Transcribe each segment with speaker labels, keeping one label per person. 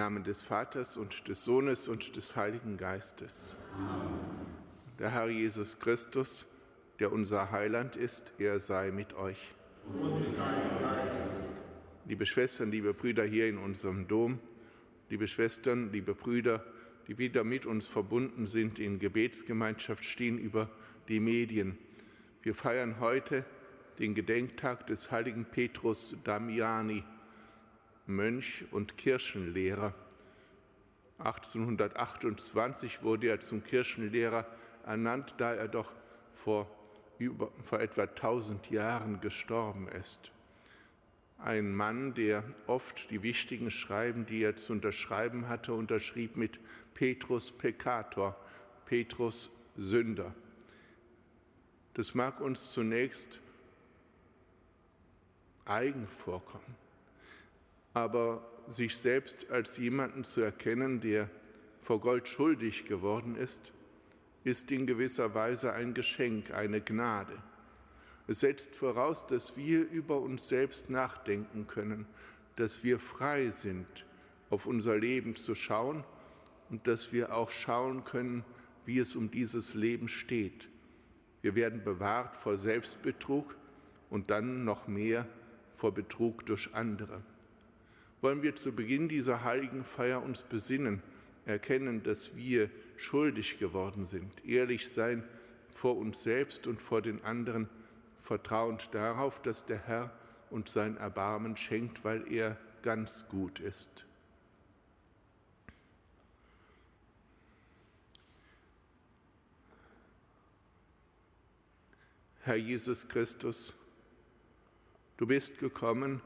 Speaker 1: Namen des Vaters und des Sohnes und des Heiligen Geistes. Amen. Der Herr Jesus Christus, der unser Heiland ist, er sei mit euch. Und mit Geist. Liebe Schwestern, liebe Brüder hier in unserem Dom, liebe Schwestern, liebe Brüder, die wieder mit uns verbunden sind in Gebetsgemeinschaft, stehen über die Medien. Wir feiern heute den Gedenktag des heiligen Petrus Damiani, Mönch und Kirchenlehrer. 1828 wurde er zum Kirchenlehrer ernannt, da er doch vor, über, vor etwa 1000 Jahren gestorben ist. Ein Mann, der oft die wichtigen Schreiben, die er zu unterschreiben hatte, unterschrieb mit Petrus Peccator, Petrus Sünder. Das mag uns zunächst eigen vorkommen, aber sich selbst als jemanden zu erkennen, der vor Gold schuldig geworden ist, ist in gewisser Weise ein Geschenk, eine Gnade. Es setzt voraus, dass wir über uns selbst nachdenken können, dass wir frei sind, auf unser Leben zu schauen und dass wir auch schauen können, wie es um dieses Leben steht. Wir werden bewahrt vor Selbstbetrug und dann noch mehr vor Betrug durch andere. Wollen wir zu Beginn dieser heiligen Feier uns besinnen, erkennen, dass wir schuldig geworden sind, ehrlich sein vor uns selbst und vor den anderen, vertrauend darauf, dass der Herr uns sein Erbarmen schenkt, weil er ganz gut ist. Herr Jesus Christus, du bist gekommen,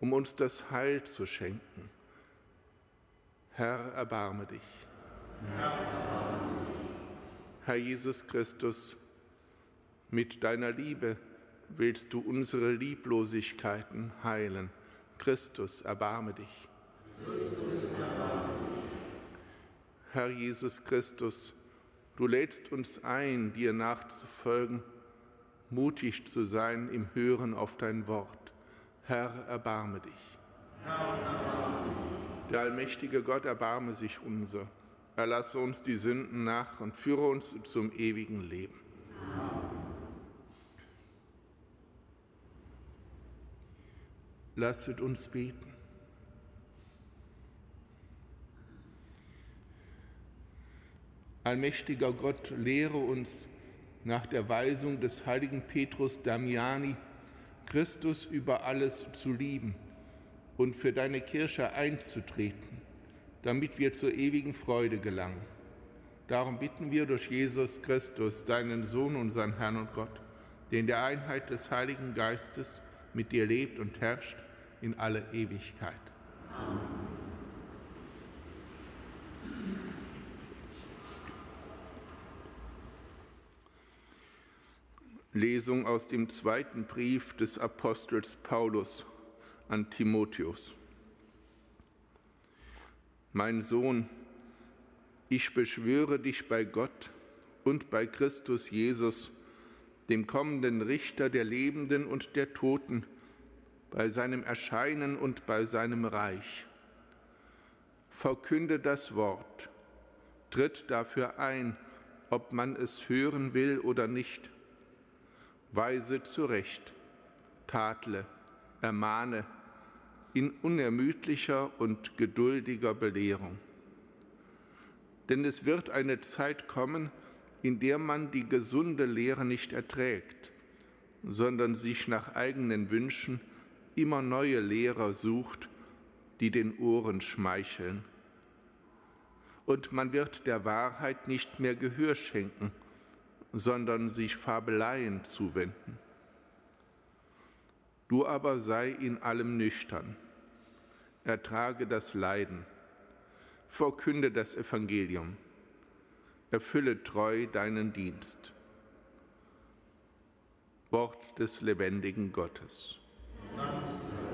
Speaker 1: um uns das Heil zu schenken. Herr, erbarme dich. Herr, Jesus Christus, mit deiner Liebe willst du unsere Lieblosigkeiten heilen. Christus, erbarme dich. Christus, erbarme dich. Herr Jesus Christus, du lädst uns ein, dir nachzufolgen, mutig zu sein im Hören auf dein Wort. Herr, erbarme dich. Der allmächtige Gott erbarme sich unser. Erlasse uns die Sünden nach und führe uns zum ewigen Leben. Lasset uns beten. Allmächtiger Gott, lehre uns nach der Weisung des heiligen Petrus Damiani, Christus über alles zu lieben und für deine Kirche einzutreten, damit wir zur ewigen Freude gelangen. Darum bitten wir durch Jesus Christus, deinen Sohn, unseren Herrn und Gott, der in der Einheit des Heiligen Geistes mit dir lebt und herrscht in alle Ewigkeit. Amen. Lesung aus dem zweiten Brief des Apostels Paulus an Timotheus. Mein Sohn, ich beschwöre dich bei Gott und bei Christus Jesus, dem kommenden Richter der Lebenden und der Toten, bei seinem Erscheinen und bei seinem Reich. Verkünde das Wort, tritt dafür ein, ob man es hören will oder nicht weise zurecht, tadle, ermahne in unermüdlicher und geduldiger Belehrung. Denn es wird eine Zeit kommen, in der man die gesunde Lehre nicht erträgt, sondern sich nach eigenen Wünschen immer neue Lehrer sucht, die den Ohren schmeicheln. Und man wird der Wahrheit nicht mehr Gehör schenken, sondern sich Fabeleien zuwenden. Du aber sei in allem nüchtern, ertrage das Leiden, verkünde das Evangelium, erfülle treu deinen Dienst. Wort des lebendigen Gottes. Dank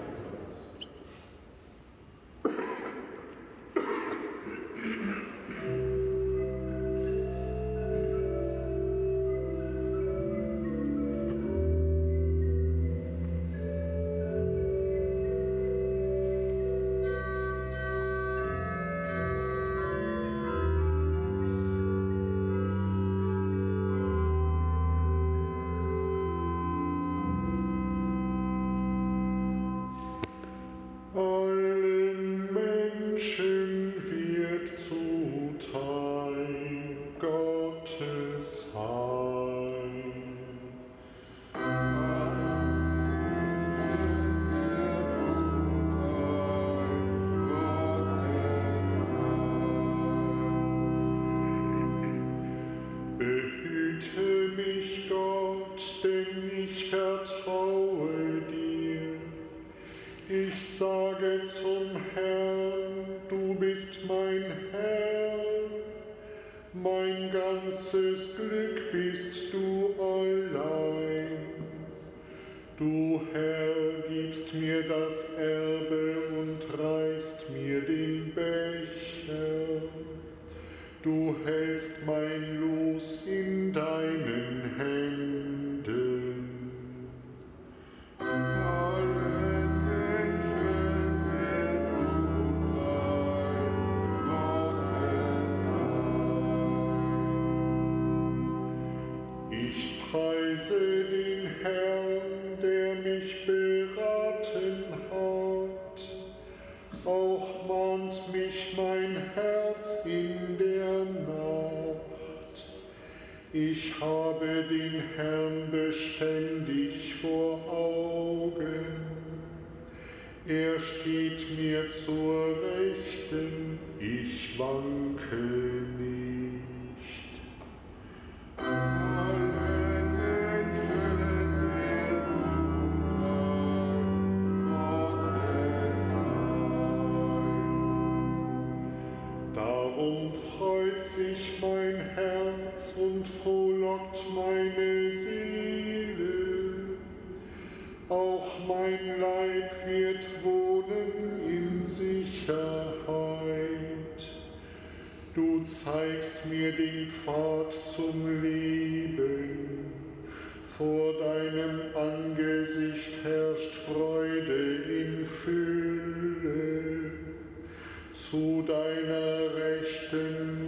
Speaker 2: sich mein Herz und frohlockt meine Seele. Auch mein Leib wird wohnen in Sicherheit. Du zeigst mir den Pfad zum Leben. Vor deinem Angesicht herrscht Freude in Fülle. Zu deiner rechten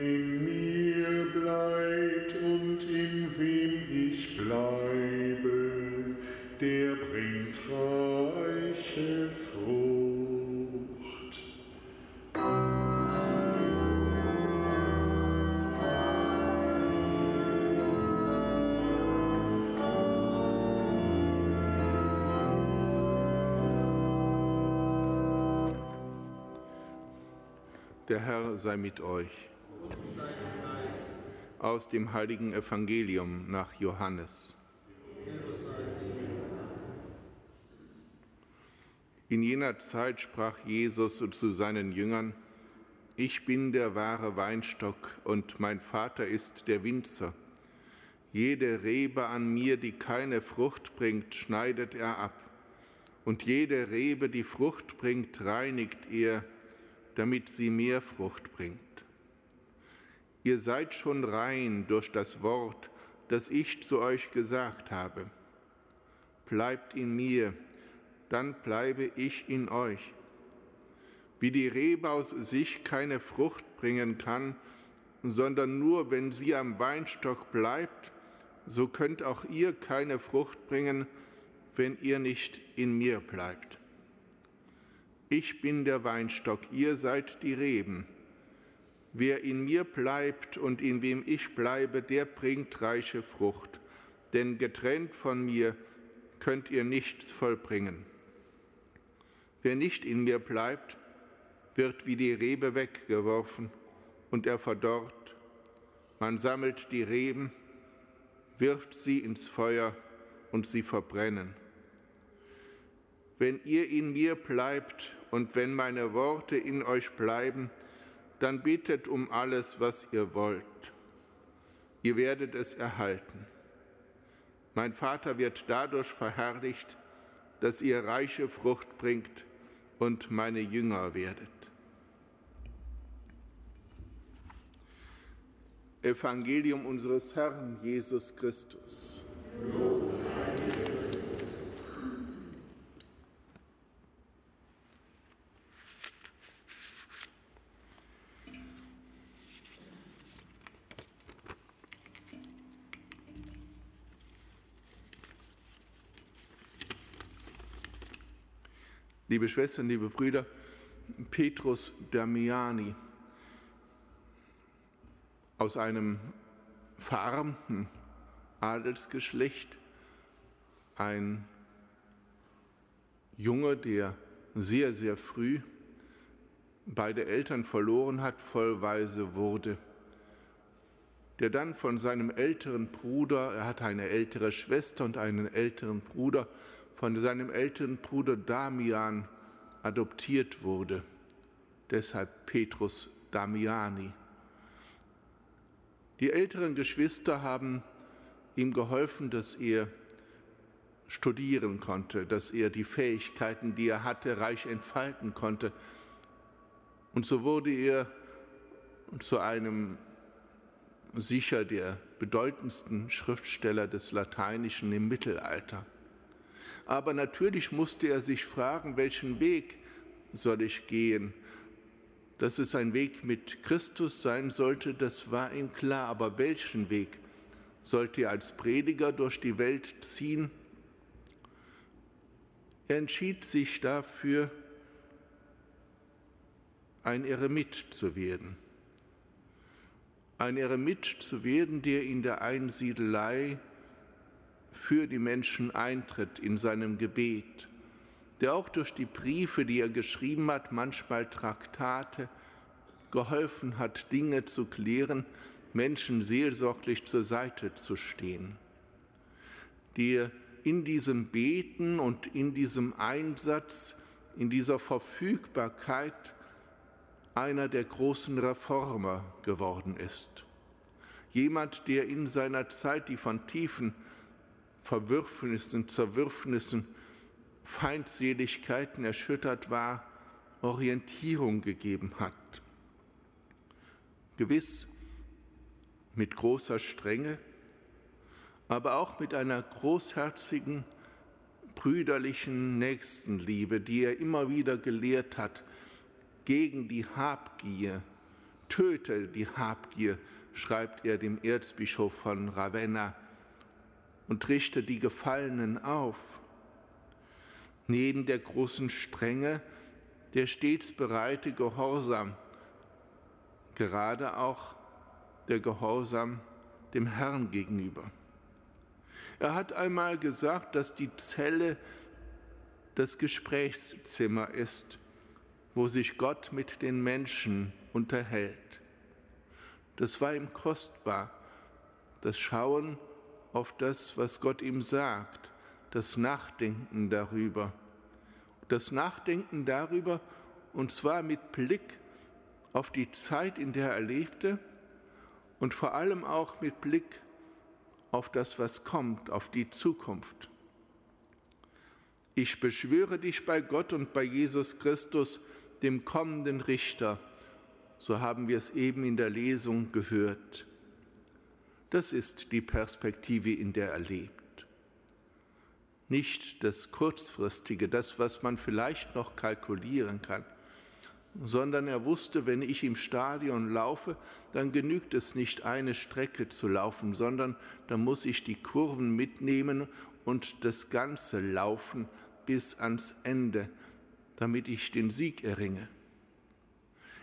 Speaker 2: in mir bleibt und in wem ich bleibe, der bringt reiche Frucht.
Speaker 1: Der Herr sei mit euch. Aus dem heiligen Evangelium nach Johannes. In jener Zeit sprach Jesus zu seinen Jüngern, Ich bin der wahre Weinstock und mein Vater ist der Winzer. Jede Rebe an mir, die keine Frucht bringt, schneidet er ab. Und jede Rebe, die Frucht bringt, reinigt er, damit sie mehr Frucht bringt. Ihr seid schon rein durch das Wort, das ich zu euch gesagt habe. Bleibt in mir, dann bleibe ich in euch. Wie die Rebe aus sich keine Frucht bringen kann, sondern nur wenn sie am Weinstock bleibt, so könnt auch ihr keine Frucht bringen, wenn ihr nicht in mir bleibt. Ich bin der Weinstock, ihr seid die Reben. Wer in mir bleibt und in wem ich bleibe, der bringt reiche Frucht, denn getrennt von mir könnt ihr nichts vollbringen. Wer nicht in mir bleibt, wird wie die Rebe weggeworfen und er verdorrt. Man sammelt die Reben, wirft sie ins Feuer und sie verbrennen. Wenn ihr in mir bleibt und wenn meine Worte in euch bleiben, dann bittet um alles, was ihr wollt. Ihr werdet es erhalten. Mein Vater wird dadurch verherrlicht, dass ihr reiche Frucht bringt und meine Jünger werdet. Evangelium unseres Herrn Jesus Christus. Lob liebe Schwestern, liebe Brüder, Petrus Damiani aus einem verarmten Adelsgeschlecht, ein Junge, der sehr, sehr früh beide Eltern verloren hat, vollweise wurde, der dann von seinem älteren Bruder, er hatte eine ältere Schwester und einen älteren Bruder, von seinem älteren Bruder Damian adoptiert wurde, deshalb Petrus Damiani. Die älteren Geschwister haben ihm geholfen, dass er studieren konnte, dass er die Fähigkeiten, die er hatte, reich entfalten konnte. Und so wurde er zu einem sicher der bedeutendsten Schriftsteller des Lateinischen im Mittelalter. Aber natürlich musste er sich fragen, welchen Weg soll ich gehen? Dass es ein Weg mit Christus sein sollte, das war ihm klar. Aber welchen Weg sollte er als Prediger durch die Welt ziehen? Er entschied sich dafür, ein Eremit zu werden. Ein Eremit zu werden, der in der Einsiedelei für die Menschen eintritt in seinem Gebet, der auch durch die Briefe, die er geschrieben hat, manchmal Traktate, geholfen hat, Dinge zu klären, Menschen seelsorglich zur Seite zu stehen, der in diesem Beten und in diesem Einsatz, in dieser Verfügbarkeit einer der großen Reformer geworden ist. Jemand, der in seiner Zeit, die von tiefen Verwürfnissen, Zerwürfnissen, Feindseligkeiten erschüttert war, Orientierung gegeben hat. Gewiss mit großer Strenge, aber auch mit einer großherzigen, brüderlichen Nächstenliebe, die er immer wieder gelehrt hat, gegen die Habgier. Töte die Habgier, schreibt er dem Erzbischof von Ravenna und richte die Gefallenen auf. Neben der großen Strenge der stets bereite Gehorsam, gerade auch der Gehorsam dem Herrn gegenüber. Er hat einmal gesagt, dass die Zelle das Gesprächszimmer ist, wo sich Gott mit den Menschen unterhält. Das war ihm kostbar, das Schauen auf das, was Gott ihm sagt, das Nachdenken darüber. Das Nachdenken darüber, und zwar mit Blick auf die Zeit, in der er lebte und vor allem auch mit Blick auf das, was kommt, auf die Zukunft. Ich beschwöre dich bei Gott und bei Jesus Christus, dem kommenden Richter, so haben wir es eben in der Lesung gehört. Das ist die Perspektive, in der er lebt. Nicht das Kurzfristige, das, was man vielleicht noch kalkulieren kann, sondern er wusste, wenn ich im Stadion laufe, dann genügt es nicht, eine Strecke zu laufen, sondern dann muss ich die Kurven mitnehmen und das Ganze laufen bis ans Ende, damit ich den Sieg erringe.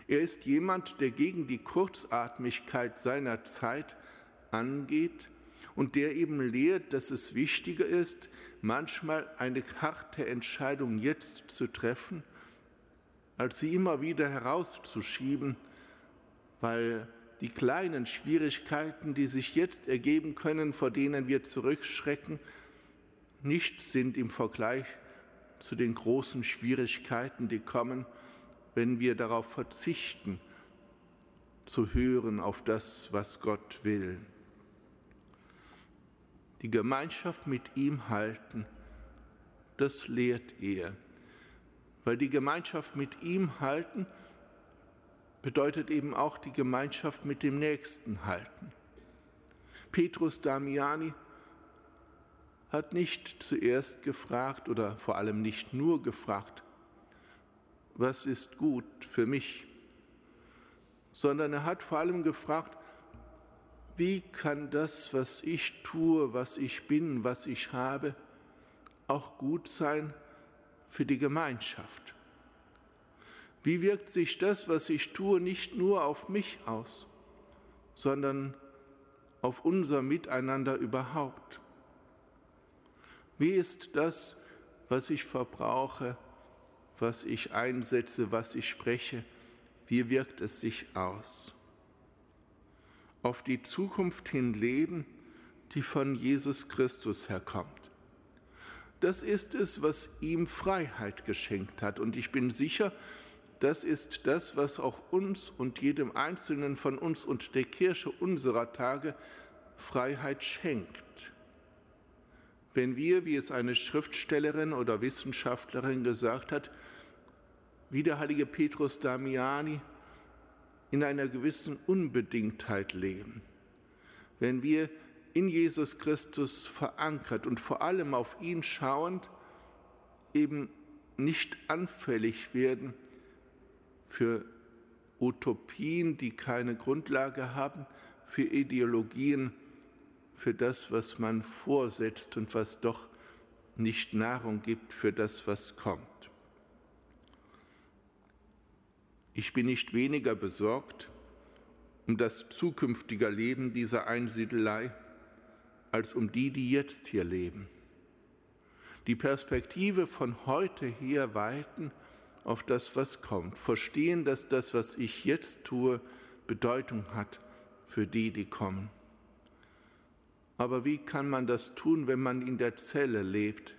Speaker 1: Er ist jemand, der gegen die Kurzatmigkeit seiner Zeit angeht und der eben lehrt, dass es wichtiger ist, manchmal eine harte Entscheidung jetzt zu treffen, als sie immer wieder herauszuschieben, weil die kleinen Schwierigkeiten, die sich jetzt ergeben können, vor denen wir zurückschrecken, nicht sind im Vergleich zu den großen Schwierigkeiten, die kommen, wenn wir darauf verzichten, zu hören auf das, was Gott will die Gemeinschaft mit ihm halten, das lehrt er. Weil die Gemeinschaft mit ihm halten bedeutet eben auch die Gemeinschaft mit dem Nächsten halten. Petrus Damiani hat nicht zuerst gefragt oder vor allem nicht nur gefragt, was ist gut für mich, sondern er hat vor allem gefragt, wie kann das, was ich tue, was ich bin, was ich habe, auch gut sein für die Gemeinschaft? Wie wirkt sich das, was ich tue, nicht nur auf mich aus, sondern auf unser Miteinander überhaupt? Wie ist das, was ich verbrauche, was ich einsetze, was ich spreche, wie wirkt es sich aus? Auf die Zukunft hin leben, die von Jesus Christus herkommt. Das ist es, was ihm Freiheit geschenkt hat. Und ich bin sicher, das ist das, was auch uns und jedem Einzelnen von uns und der Kirche unserer Tage Freiheit schenkt. Wenn wir, wie es eine Schriftstellerin oder Wissenschaftlerin gesagt hat, wie der heilige Petrus Damiani in einer gewissen Unbedingtheit leben. Wenn wir in Jesus Christus verankert und vor allem auf ihn schauend eben nicht anfällig werden für Utopien, die keine Grundlage haben, für Ideologien, für das, was man vorsetzt und was doch nicht Nahrung gibt für das, was kommt. Ich bin nicht weniger besorgt um das zukünftige Leben dieser Einsiedelei als um die, die jetzt hier leben. Die Perspektive von heute her weiten auf das, was kommt. Verstehen, dass das, was ich jetzt tue, Bedeutung hat für die, die kommen. Aber wie kann man das tun, wenn man in der Zelle lebt?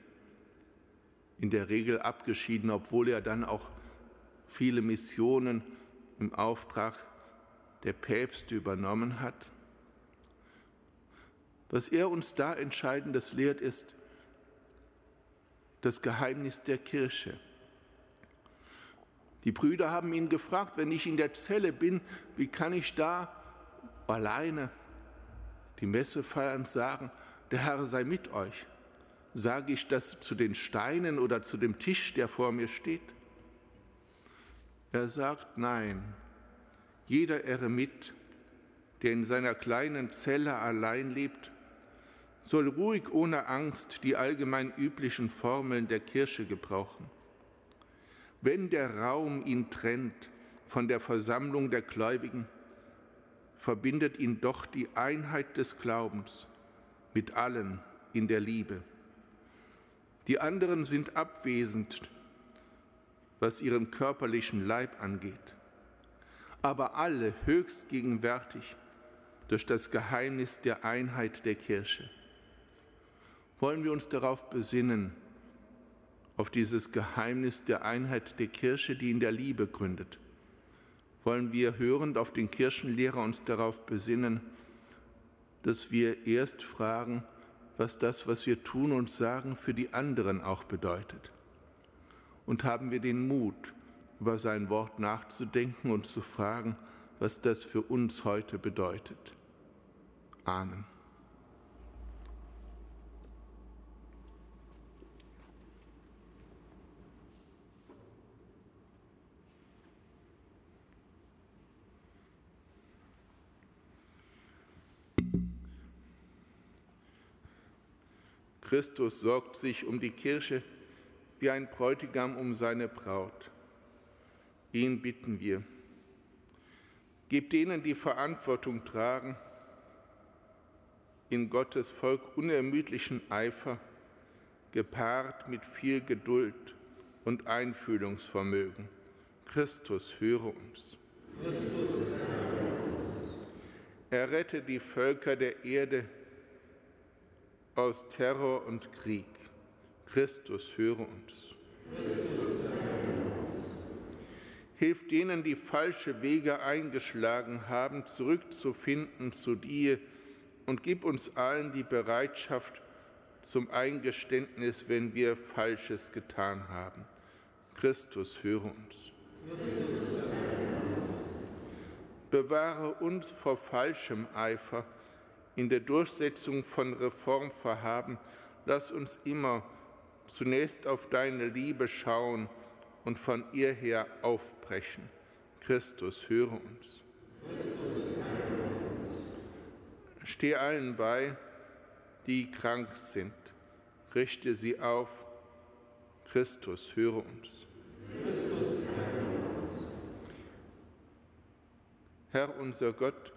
Speaker 1: In der Regel abgeschieden, obwohl er dann auch viele Missionen im Auftrag der Päpste übernommen hat. Was er uns da Entscheidendes lehrt, ist das Geheimnis der Kirche. Die Brüder haben ihn gefragt, wenn ich in der Zelle bin, wie kann ich da alleine die Messe feiern und sagen, der Herr sei mit euch? Sage ich das zu den Steinen oder zu dem Tisch, der vor mir steht? Er sagt nein. Jeder Eremit, der in seiner kleinen Zelle allein lebt, soll ruhig ohne Angst die allgemein üblichen Formeln der Kirche gebrauchen. Wenn der Raum ihn trennt von der Versammlung der Gläubigen, verbindet ihn doch die Einheit des Glaubens mit allen in der Liebe. Die anderen sind abwesend was ihren körperlichen Leib angeht, aber alle höchst gegenwärtig durch das Geheimnis der Einheit der Kirche. Wollen wir uns darauf besinnen, auf dieses Geheimnis der Einheit der Kirche, die in der Liebe gründet? Wollen wir hörend auf den Kirchenlehrer uns darauf besinnen, dass wir erst fragen, was das, was wir tun und sagen, für die anderen auch bedeutet? Und haben wir den Mut, über sein Wort nachzudenken und zu fragen, was das für uns heute bedeutet. Amen. Christus sorgt sich um die Kirche wie ein Bräutigam um seine Braut. Ihn bitten wir. Gib denen, die Verantwortung tragen, in Gottes Volk unermüdlichen Eifer, gepaart mit viel Geduld und Einfühlungsvermögen. Christus, höre uns. Christus, Errette die Völker der Erde aus Terror und Krieg. Christus, höre uns. Hilf denen, die falsche Wege eingeschlagen haben, zurückzufinden zu dir und gib uns allen die Bereitschaft, zum Eingeständnis, wenn wir Falsches getan haben. Christus, höre uns. Bewahre uns vor falschem Eifer in der Durchsetzung von Reformvorhaben. Lass uns immer zunächst auf deine Liebe schauen und von ihr her aufbrechen. Christus, höre uns. Steh allen bei, die krank sind. Richte sie auf. Christus, höre uns. Christus, Herr unser Gott,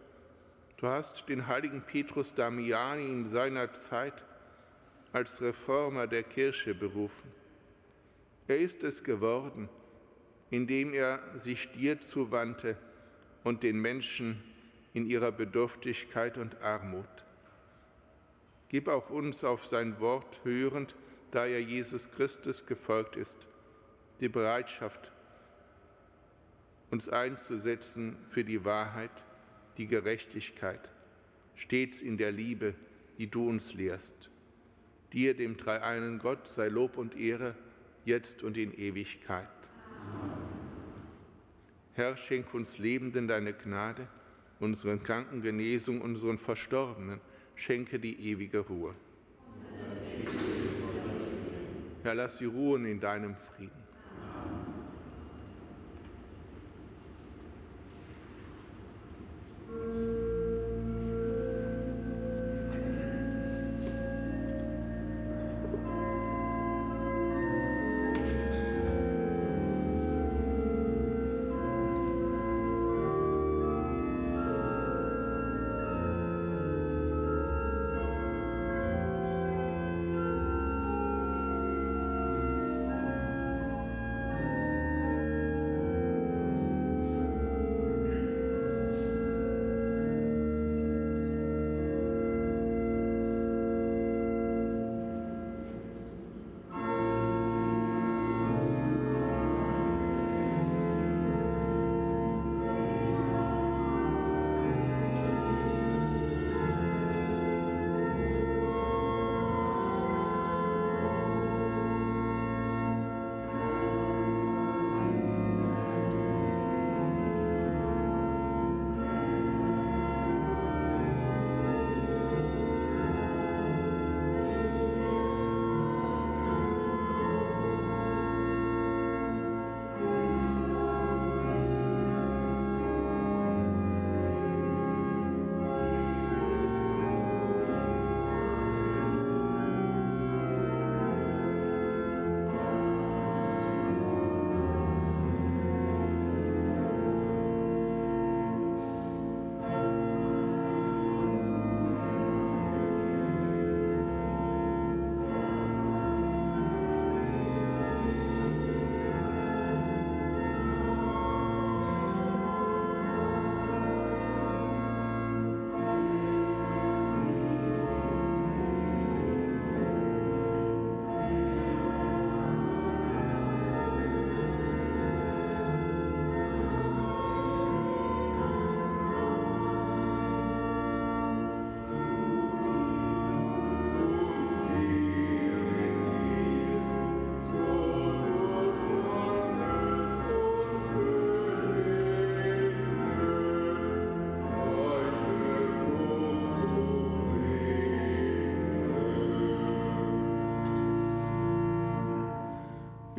Speaker 1: du hast den heiligen Petrus Damiani in seiner Zeit als Reformer der Kirche berufen. Er ist es geworden, indem er sich dir zuwandte und den Menschen in ihrer Bedürftigkeit und Armut. Gib auch uns auf sein Wort hörend, da er Jesus Christus gefolgt ist, die Bereitschaft, uns einzusetzen für die Wahrheit, die Gerechtigkeit, stets in der Liebe, die du uns lehrst. Dir, dem dreieinen Gott, sei Lob und Ehre, jetzt und in Ewigkeit. Herr, schenk uns Lebenden deine Gnade, unseren Kranken Genesung, unseren Verstorbenen, schenke die ewige Ruhe. Herr, lass sie ruhen in deinem Frieden.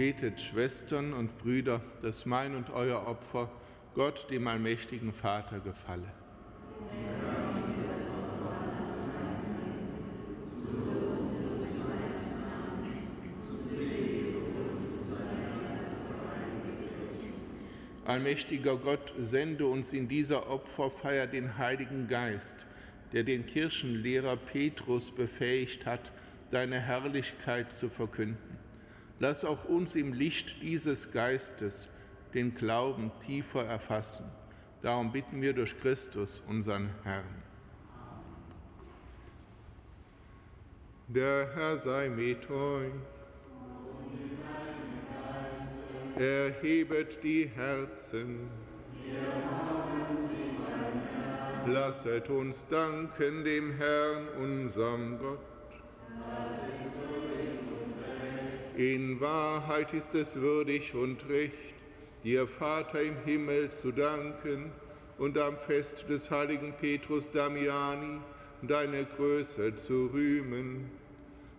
Speaker 1: Betet, Schwestern und Brüder, dass mein und euer Opfer Gott, dem allmächtigen Vater, gefalle. Allmächtiger Gott, sende uns in dieser Opferfeier den Heiligen Geist, der den Kirchenlehrer Petrus befähigt hat, deine Herrlichkeit zu verkünden. Lass auch uns im Licht dieses Geistes den Glauben tiefer erfassen. Darum bitten wir durch Christus, unseren Herrn. Der Herr sei mit euch. Erhebet die Herzen. Lasset uns danken dem Herrn, unserem Gott. In Wahrheit ist es würdig und recht, dir Vater im Himmel zu danken und am Fest des heiligen Petrus Damiani deine Größe zu rühmen.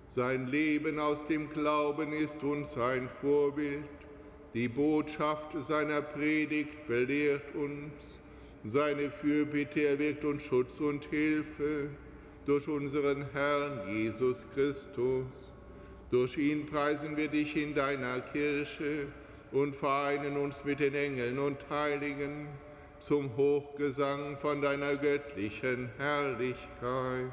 Speaker 1: Sein Leben aus dem Glauben ist uns ein Vorbild. Die Botschaft seiner Predigt belehrt uns. Seine Fürbitte erwirkt uns Schutz und Hilfe durch unseren Herrn Jesus Christus. Durch ihn preisen wir dich in deiner Kirche und vereinen uns mit den Engeln und Heiligen zum Hochgesang von deiner göttlichen Herrlichkeit.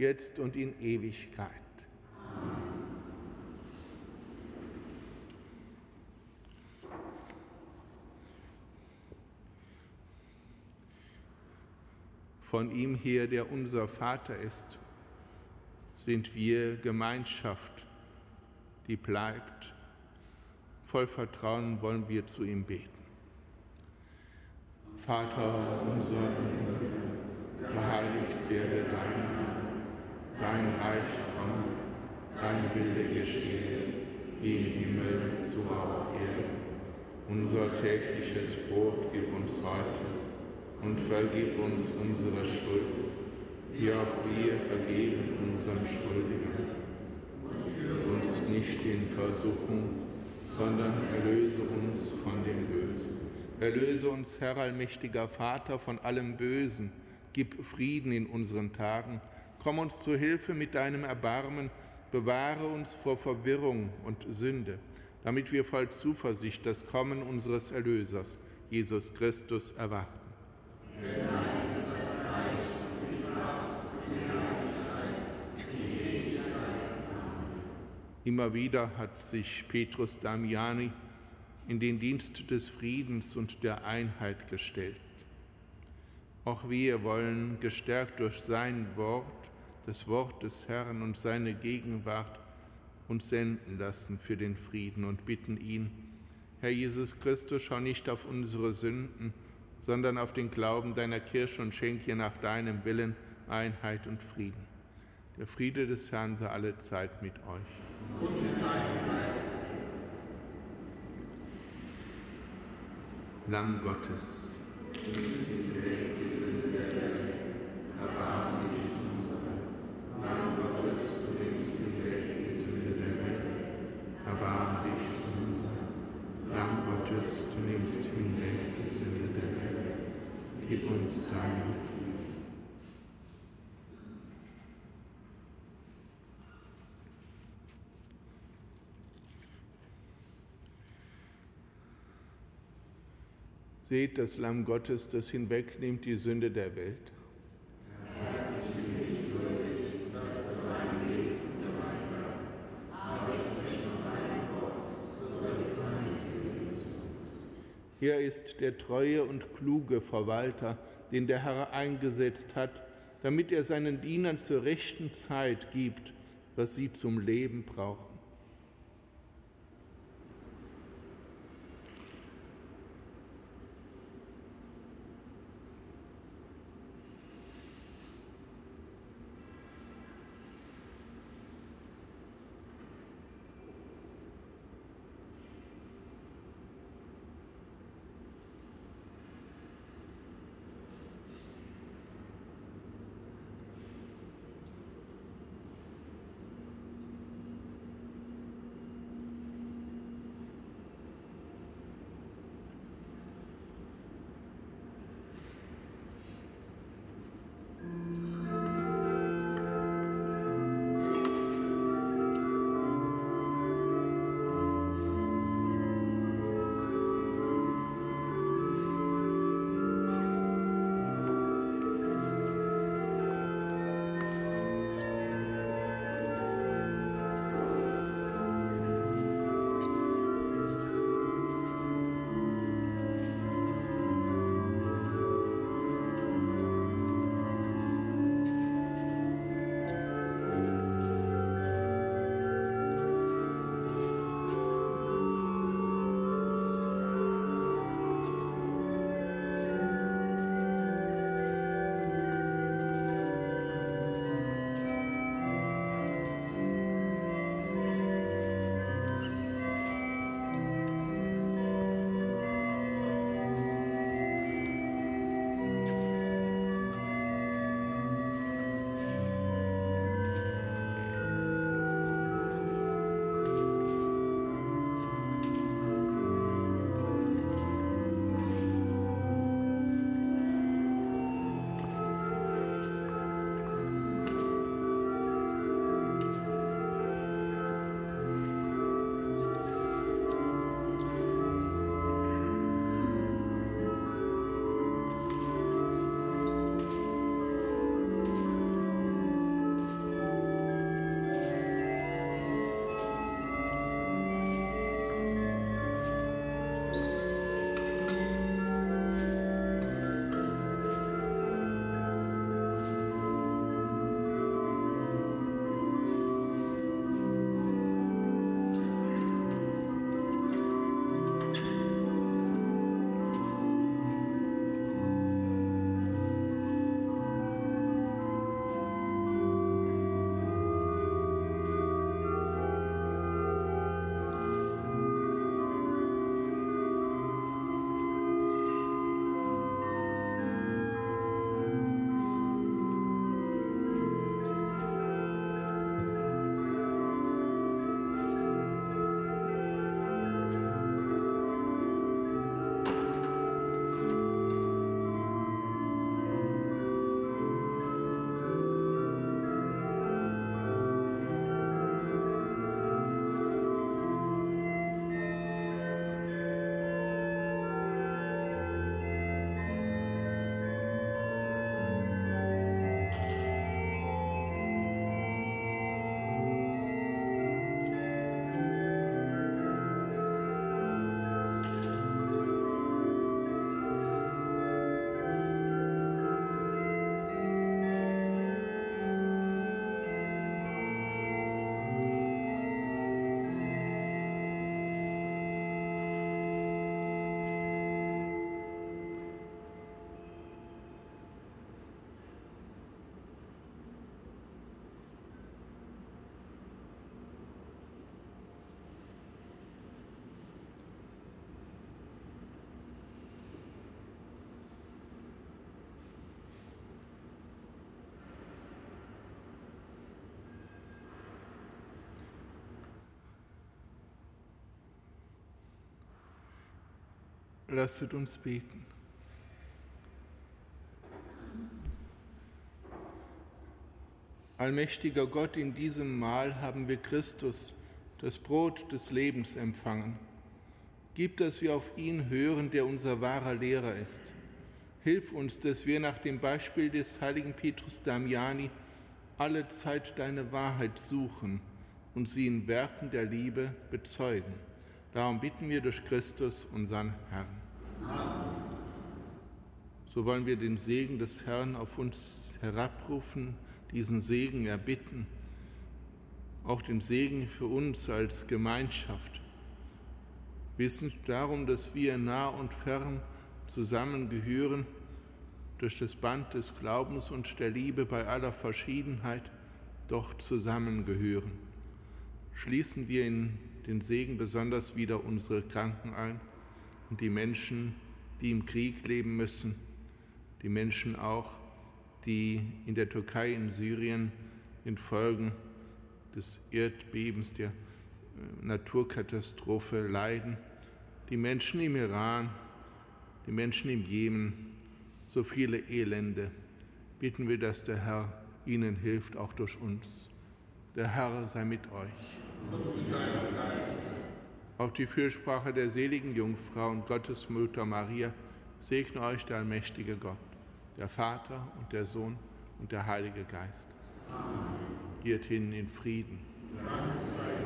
Speaker 1: jetzt und in Ewigkeit. Von ihm her, der unser Vater ist, sind wir Gemeinschaft, die bleibt. Voll Vertrauen wollen wir zu ihm beten. Vater unser, geheiligt werde dein dein Reich komme, dein Wille geschehe, wie im Himmel, so auf Erden. Unser tägliches Brot gib uns heute und vergib uns unsere Schuld, wie auch wir vergeben unseren Schuldigen. Und führe uns nicht in Versuchung, sondern erlöse uns von dem Bösen. Erlöse uns, Herr allmächtiger Vater, von allem Bösen. Gib Frieden in unseren Tagen Komm uns zu Hilfe mit deinem Erbarmen, bewahre uns vor Verwirrung und Sünde, damit wir voll Zuversicht das Kommen unseres Erlösers, Jesus Christus, erwarten. Immer wieder hat sich Petrus Damiani in den Dienst des Friedens und der Einheit gestellt. Auch wir wollen, gestärkt durch sein Wort, das Wort des Herrn und seine Gegenwart uns senden lassen für den Frieden und bitten ihn, Herr Jesus Christus, schau nicht auf unsere Sünden, sondern auf den Glauben deiner Kirche und schenke ihr nach deinem Willen Einheit und Frieden. Der Friede des Herrn sei alle Zeit mit euch. Und mit deinem Geist. Lamm Gottes. Erbarme dich Lamm Gottes, du nimmst hinweg die Sünde der Welt, erbarme dich unser. Lamm Gottes, du nimmst hinweg die Sünde der Welt, gib uns deinen Frieden. Seht das Lamm Gottes, das hinwegnimmt die Sünde der Welt. Er ist der treue und kluge Verwalter, den der Herr eingesetzt hat, damit er seinen Dienern zur rechten Zeit gibt, was sie zum Leben brauchen. Lasset uns beten. Allmächtiger Gott, in diesem Mahl haben wir Christus, das Brot des Lebens, empfangen. Gib, dass wir auf ihn hören, der unser wahrer Lehrer ist. Hilf uns, dass wir nach dem Beispiel des heiligen Petrus Damiani alle Zeit deine Wahrheit suchen und sie in Werken der Liebe bezeugen. Darum bitten wir durch Christus, unseren Herrn. So wollen wir den Segen des Herrn auf uns herabrufen, diesen Segen erbitten, auch den Segen für uns als Gemeinschaft. Wissen darum, dass wir nah und fern zusammengehören durch das Band des Glaubens und der Liebe bei aller Verschiedenheit, doch zusammengehören. Schließen wir in den Segen besonders wieder unsere Kranken ein und die Menschen, die im Krieg leben müssen, die Menschen auch, die in der Türkei, in Syrien infolge des Erdbebens, der äh, Naturkatastrophe leiden, die Menschen im Iran, die Menschen im Jemen, so viele Elende. Bitten wir, dass der Herr ihnen hilft, auch durch uns. Der Herr sei mit euch. Und mit deinem Geist. Auf die Fürsprache der seligen Jungfrau und Gottesmutter Maria segne euch der allmächtige Gott, der Vater und der Sohn und der Heilige Geist. Amen. Geht hin in Frieden. Dank sei